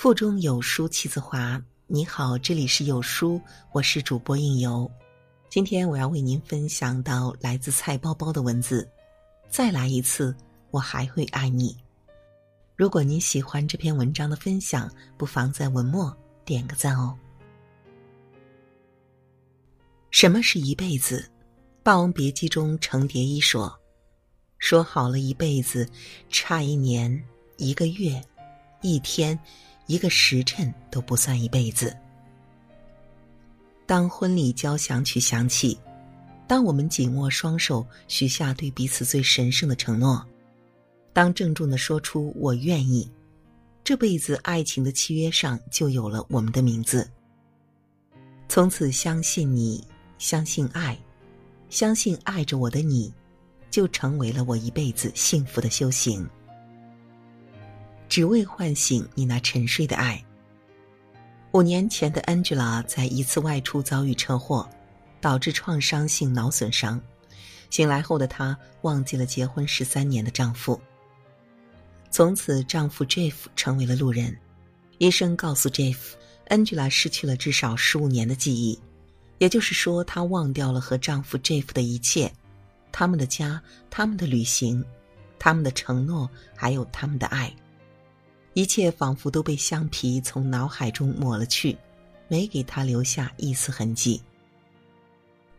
腹中有书气自华。你好，这里是有书，我是主播应由。今天我要为您分享到来自菜包包的文字。再来一次，我还会爱你。如果您喜欢这篇文章的分享，不妨在文末点个赞哦。什么是一辈子？《霸王别姬》中程蝶衣说：“说好了一辈子，差一年、一个月、一天、一个时辰都不算一辈子。”当婚礼交响曲响起，当我们紧握双手，许下对彼此最神圣的承诺，当郑重的说出“我愿意”，这辈子爱情的契约上就有了我们的名字。从此相信你。相信爱，相信爱着我的你，就成为了我一辈子幸福的修行。只为唤醒你那沉睡的爱。五年前的 Angela 在一次外出遭遇车祸，导致创伤性脑损伤。醒来后的她忘记了结婚十三年的丈夫。从此，丈夫 Jeff 成为了路人。医生告诉 Jeff，Angela 失去了至少十五年的记忆。也就是说，她忘掉了和丈夫 Jeff 的一切，他们的家，他们的旅行，他们的承诺，还有他们的爱，一切仿佛都被橡皮从脑海中抹了去，没给他留下一丝痕迹。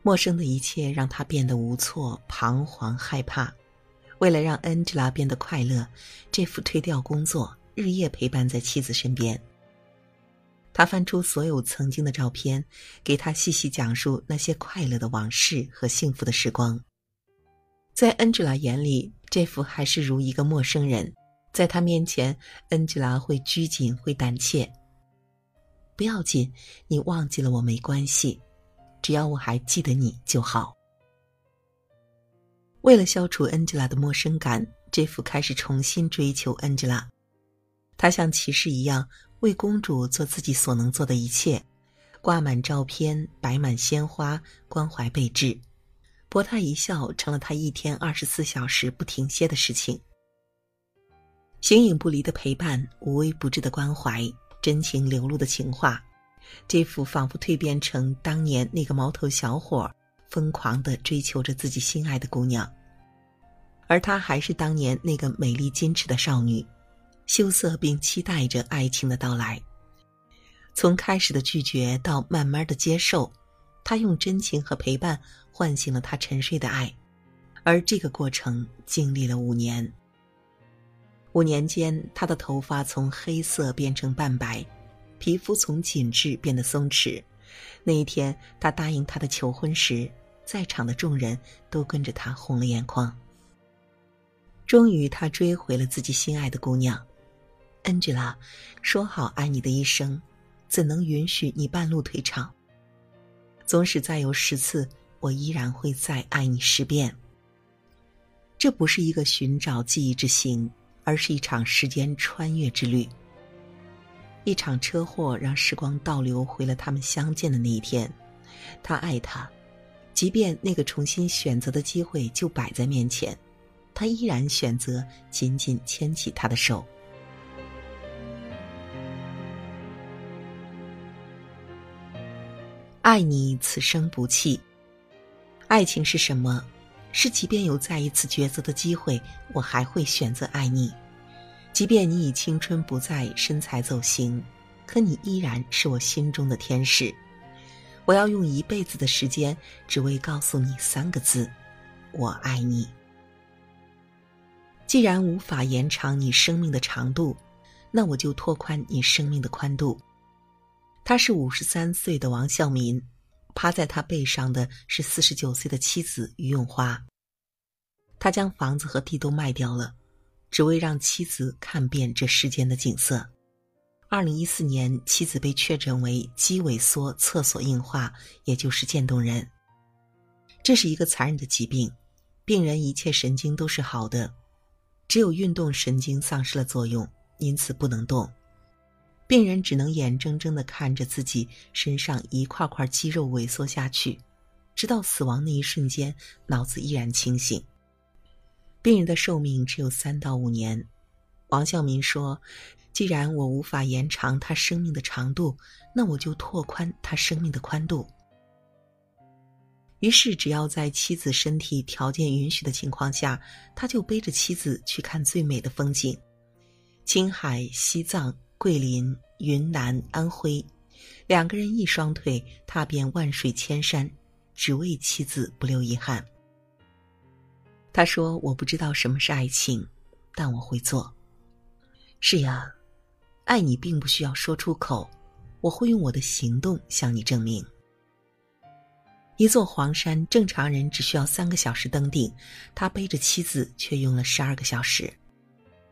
陌生的一切让他变得无措、彷徨、害怕。为了让 Angela 变得快乐，Jeff 推掉工作，日夜陪伴在妻子身边。他翻出所有曾经的照片，给他细细讲述那些快乐的往事和幸福的时光。在 Angela 眼里，Jeff 还是如一个陌生人，在他面前，Angela 会拘谨，会胆怯。不要紧，你忘记了我没关系，只要我还记得你就好。为了消除 Angela 的陌生感杰夫开始重新追求 Angela。他像骑士一样。为公主做自己所能做的一切，挂满照片，摆满鲜花，关怀备至，博她一笑成了他一天二十四小时不停歇的事情。形影不离的陪伴，无微不至的关怀，真情流露的情话，这幅仿佛蜕变成当年那个毛头小伙，疯狂的追求着自己心爱的姑娘，而她还是当年那个美丽矜持的少女。羞涩并期待着爱情的到来。从开始的拒绝到慢慢的接受，他用真情和陪伴唤醒了他沉睡的爱，而这个过程经历了五年。五年间，他的头发从黑色变成半白，皮肤从紧致变得松弛。那一天，他答应他的求婚时，在场的众人都跟着他红了眼眶。终于，他追回了自己心爱的姑娘。Angela，说好爱你的一生，怎能允许你半路退场？纵使再有十次，我依然会再爱你十遍。这不是一个寻找记忆之行，而是一场时间穿越之旅。一场车祸让时光倒流回了他们相见的那一天。他爱她，即便那个重新选择的机会就摆在面前，他依然选择紧紧牵起她的手。爱你此生不弃。爱情是什么？是即便有再一次抉择的机会，我还会选择爱你。即便你已青春不在，身材走形，可你依然是我心中的天使。我要用一辈子的时间，只为告诉你三个字：我爱你。既然无法延长你生命的长度，那我就拓宽你生命的宽度。他是五十三岁的王孝民，趴在他背上的是四十九岁的妻子于永花。他将房子和地都卖掉了，只为让妻子看遍这世间的景色。二零一四年，妻子被确诊为肌萎缩侧索硬化，也就是渐冻人。这是一个残忍的疾病，病人一切神经都是好的，只有运动神经丧失了作用，因此不能动。病人只能眼睁睁的看着自己身上一块块肌肉萎缩下去，直到死亡那一瞬间，脑子依然清醒。病人的寿命只有三到五年，王孝民说：“既然我无法延长他生命的长度，那我就拓宽他生命的宽度。”于是，只要在妻子身体条件允许的情况下，他就背着妻子去看最美的风景：青海、西藏、桂林、云南、安徽，两个人一双腿踏遍万水千山，只为妻子不留遗憾。他说：“我不知道什么是爱情，但我会做。”是呀，爱你并不需要说出口，我会用我的行动向你证明。一座黄山，正常人只需要三个小时登顶，他背着妻子却用了十二个小时。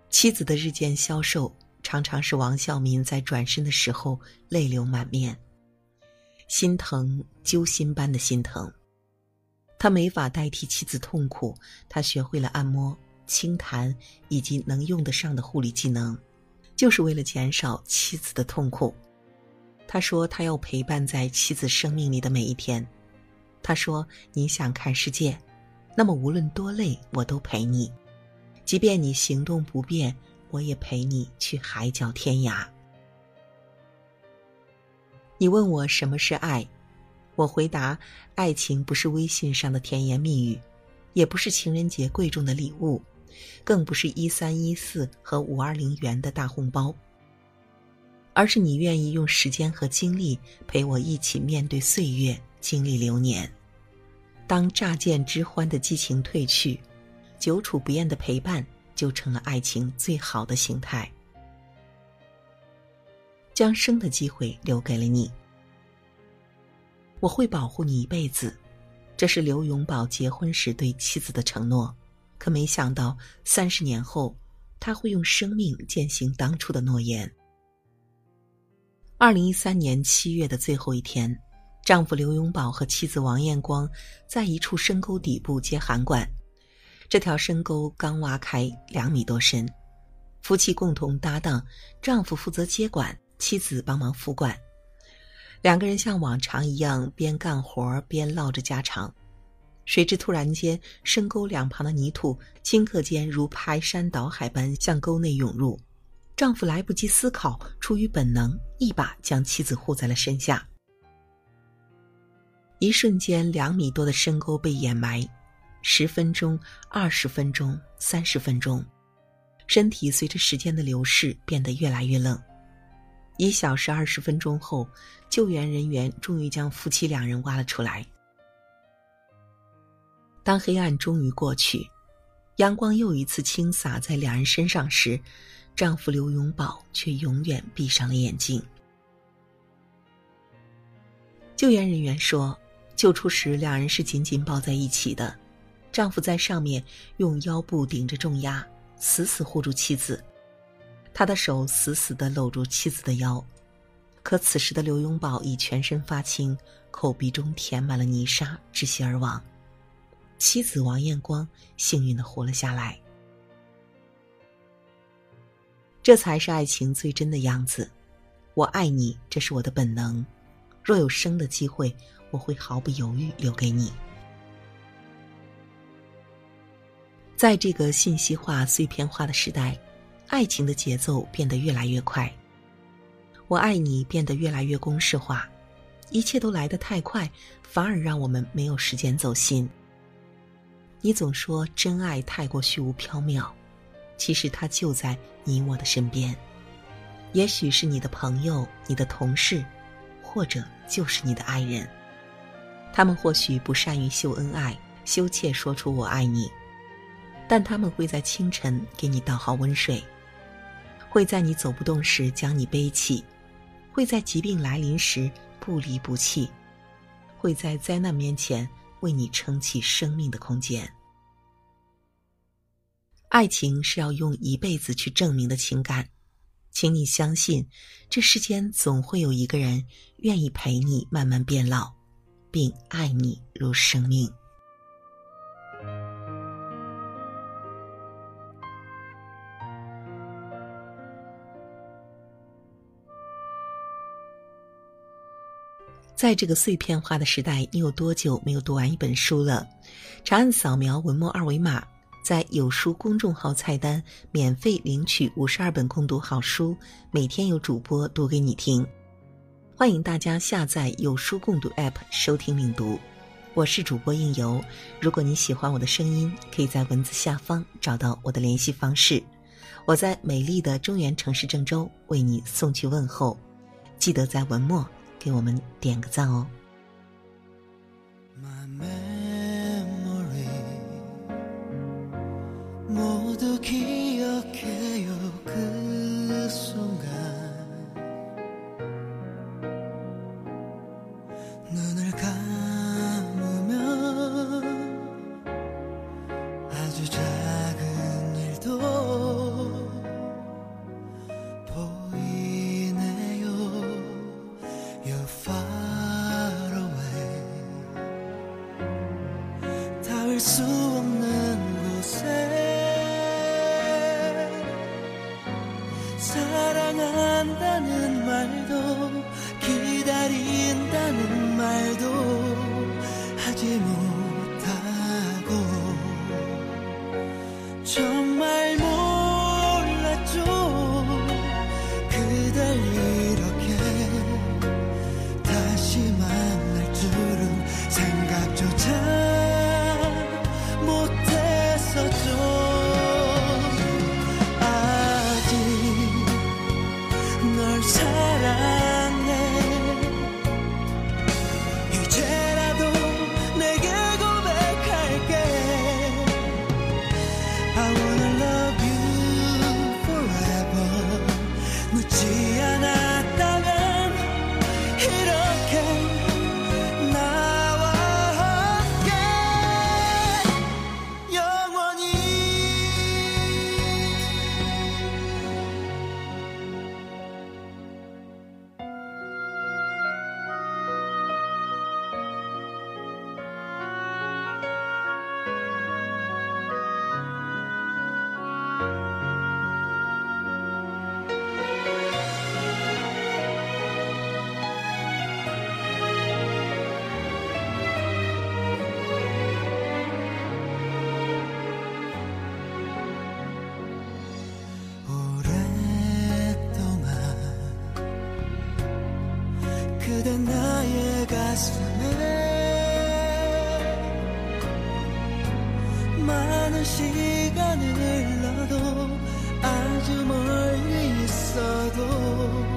妻子的日渐消瘦，常常是王孝民在转身的时候泪流满面，心疼揪心般的心疼。他没法代替妻子痛苦，他学会了按摩、轻弹以及能用得上的护理技能，就是为了减少妻子的痛苦。他说：“他要陪伴在妻子生命里的每一天。”他说：“你想看世界，那么无论多累，我都陪你；即便你行动不便，我也陪你去海角天涯。”你问我什么是爱，我回答：爱情不是微信上的甜言蜜语，也不是情人节贵重的礼物，更不是一三一四和五二零元的大红包，而是你愿意用时间和精力陪我一起面对岁月。经历流年，当乍见之欢的激情褪去，久处不厌的陪伴就成了爱情最好的形态。将生的机会留给了你，我会保护你一辈子，这是刘永宝结婚时对妻子的承诺。可没想到，三十年后，他会用生命践行当初的诺言。二零一三年七月的最后一天。丈夫刘永宝和妻子王艳光在一处深沟底部接涵管，这条深沟刚挖开两米多深，夫妻共同搭档，丈夫负责接管，妻子帮忙扶管。两个人像往常一样边干活边唠着家常，谁知突然间，深沟两旁的泥土顷刻间如排山倒海般向沟内涌入，丈夫来不及思考，出于本能，一把将妻子护在了身下。一瞬间，两米多的深沟被掩埋，十分钟、二十分钟、三十分钟，身体随着时间的流逝变得越来越冷。一小时二十分钟后，救援人员终于将夫妻两人挖了出来。当黑暗终于过去，阳光又一次倾洒在两人身上时，丈夫刘永宝却永远闭上了眼睛。救援人员说。救出时，两人是紧紧抱在一起的，丈夫在上面用腰部顶着重压，死死护住妻子，他的手死死地搂住妻子的腰。可此时的刘永宝已全身发青，口鼻中填满了泥沙，窒息而亡。妻子王艳光幸运地活了下来。这才是爱情最真的样子。我爱你，这是我的本能。若有生的机会。我会毫不犹豫留给你。在这个信息化、碎片化的时代，爱情的节奏变得越来越快。我爱你变得越来越公式化，一切都来得太快，反而让我们没有时间走心。你总说真爱太过虚无缥缈，其实它就在你我的身边，也许是你的朋友、你的同事，或者就是你的爱人。他们或许不善于秀恩爱、羞怯说出“我爱你”，但他们会在清晨给你倒好温水，会在你走不动时将你背起，会在疾病来临时不离不弃，会在灾难面前为你撑起生命的空间。爱情是要用一辈子去证明的情感，请你相信，这世间总会有一个人愿意陪你慢慢变老。并爱你如生命。在这个碎片化的时代，你有多久没有读完一本书了？长按扫描文末二维码，在有书公众号菜单免费领取五十二本共读好书，每天有主播读给你听。欢迎大家下载有书共读 App 收听领读。我是主播应由，如果你喜欢我的声音，可以在文字下方找到我的联系方式。我在美丽的中原城市郑州为你送去问候，记得在文末给我们点个赞哦。 사랑한다는 말도 기다린다는 말도 하지 못 시간을 흘러도 아주 멀리 있어도